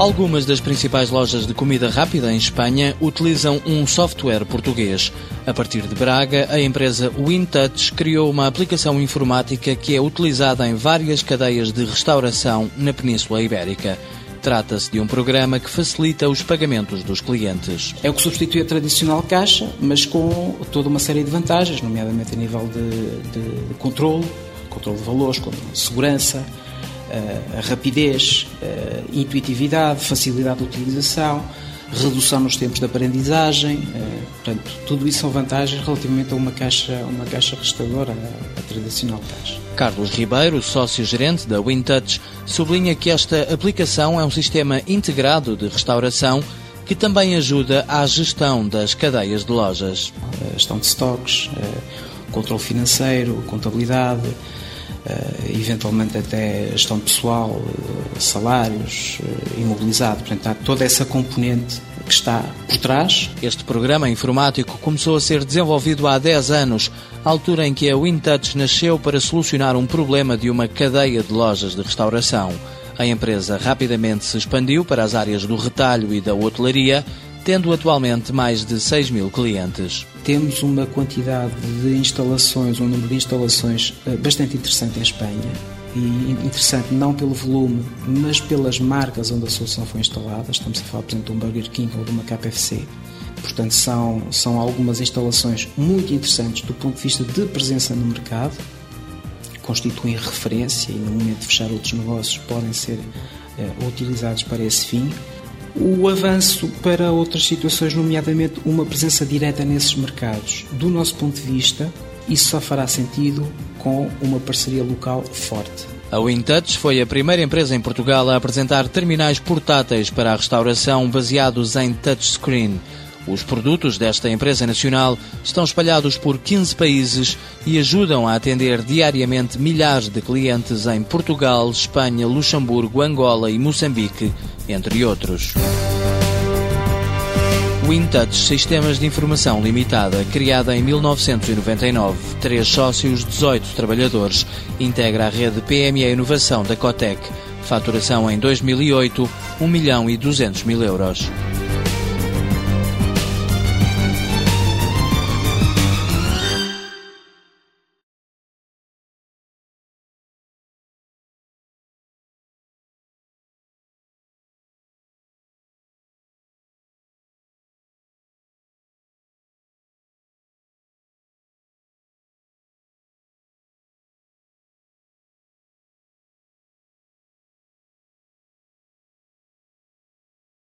Algumas das principais lojas de comida rápida em Espanha utilizam um software português. A partir de Braga, a empresa WinTouch criou uma aplicação informática que é utilizada em várias cadeias de restauração na Península Ibérica. Trata-se de um programa que facilita os pagamentos dos clientes. É o que substitui a tradicional caixa, mas com toda uma série de vantagens, nomeadamente a nível de, de, de controle, controle de valores, segurança, eh, a rapidez, eh, intuitividade, facilidade de utilização, redução nos tempos de aprendizagem, eh, portanto, tudo isso são vantagens relativamente a uma caixa, uma caixa restauradora, a, a tradicional caixa. Carlos Ribeiro, sócio-gerente da WinTouch, sublinha que esta aplicação é um sistema integrado de restauração que também ajuda à gestão das cadeias de lojas. A gestão de estoques, controle financeiro, contabilidade, eventualmente até gestão pessoal, uh, salários, uh, imobilizado. Portanto, há toda essa componente que está por trás. Este programa informático começou a ser desenvolvido há 10 anos, altura em que a WinTouch nasceu para solucionar um problema de uma cadeia de lojas de restauração. A empresa rapidamente se expandiu para as áreas do retalho e da hotelaria, tendo atualmente mais de 6 mil clientes. Temos uma quantidade de instalações, um número de instalações eh, bastante interessante em Espanha. E interessante não pelo volume, mas pelas marcas onde a solução foi instalada. Estamos a falar, por exemplo, de um Burger King ou de uma KFC. Portanto, são, são algumas instalações muito interessantes do ponto de vista de presença no mercado, constituem referência e, no momento de fechar outros negócios, podem ser uh, utilizados para esse fim o avanço para outras situações, nomeadamente uma presença direta nesses mercados. Do nosso ponto de vista, isso só fará sentido com uma parceria local forte. A WinTouch foi a primeira empresa em Portugal a apresentar terminais portáteis para a restauração baseados em touchscreen. Os produtos desta empresa nacional estão espalhados por 15 países e ajudam a atender diariamente milhares de clientes em Portugal, Espanha, Luxemburgo, Angola e Moçambique, entre outros. WinTouch Sistemas de Informação Limitada, criada em 1999, três sócios, 18 trabalhadores, integra a rede PME Inovação da Cotec. Faturação em 2008, 1 milhão e 200 mil euros.